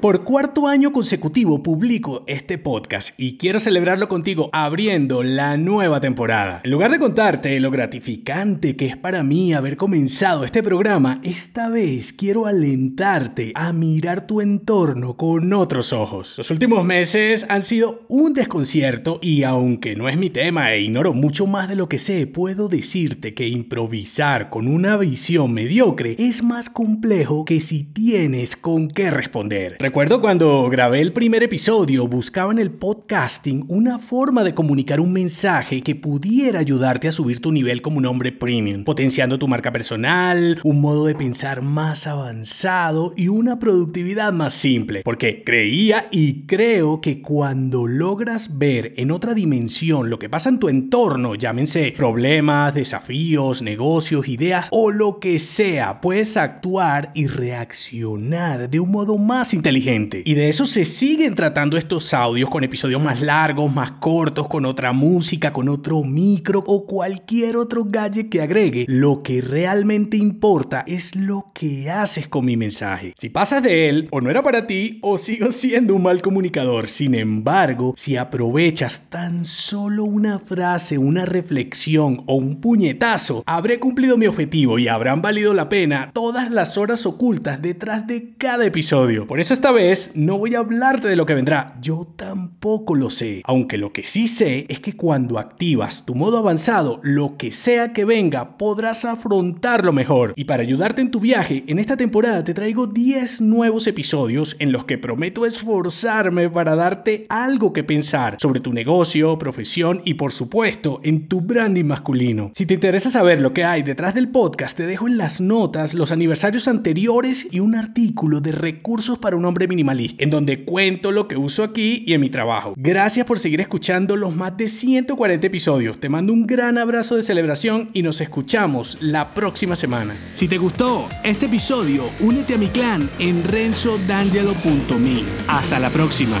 Por cuarto año consecutivo publico este podcast y quiero celebrarlo contigo abriendo la nueva temporada. En lugar de contarte lo gratificante que es para mí haber comenzado este programa, esta vez quiero alentarte a mirar tu entorno con otros ojos. Los últimos meses han sido un desconcierto y aunque no es mi tema e ignoro mucho más de lo que sé, puedo decirte que improvisar con una visión mediocre es más complejo que si tienes con qué responder. Recuerdo cuando grabé el primer episodio, buscaba en el podcasting una forma de comunicar un mensaje que pudiera ayudarte a subir tu nivel como un hombre premium, potenciando tu marca personal, un modo de pensar más avanzado y una productividad más simple. Porque creía y creo que cuando logras ver en otra dimensión lo que pasa en tu entorno, llámense problemas, desafíos, negocios, ideas o lo que sea, puedes actuar y reaccionar de un modo más inteligente y de eso se siguen tratando estos audios con episodios más largos, más cortos, con otra música, con otro micro o cualquier otro gadget que agregue. Lo que realmente importa es lo que haces con mi mensaje. Si pasas de él, o no era para ti, o sigo siendo un mal comunicador. Sin embargo, si aprovechas tan solo una frase, una reflexión o un puñetazo, habré cumplido mi objetivo y habrán valido la pena todas las horas ocultas detrás de cada episodio. Por eso está vez no voy a hablarte de lo que vendrá, yo tampoco lo sé. Aunque lo que sí sé es que cuando activas tu modo avanzado, lo que sea que venga, podrás afrontarlo mejor. Y para ayudarte en tu viaje, en esta temporada te traigo 10 nuevos episodios en los que prometo esforzarme para darte algo que pensar sobre tu negocio, profesión y por supuesto en tu branding masculino. Si te interesa saber lo que hay detrás del podcast, te dejo en las notas los aniversarios anteriores y un artículo de recursos para un minimalista, en donde cuento lo que uso aquí y en mi trabajo. Gracias por seguir escuchando los más de 140 episodios. Te mando un gran abrazo de celebración y nos escuchamos la próxima semana. Si te gustó este episodio, únete a mi clan en renzodangelo.me. Hasta la próxima.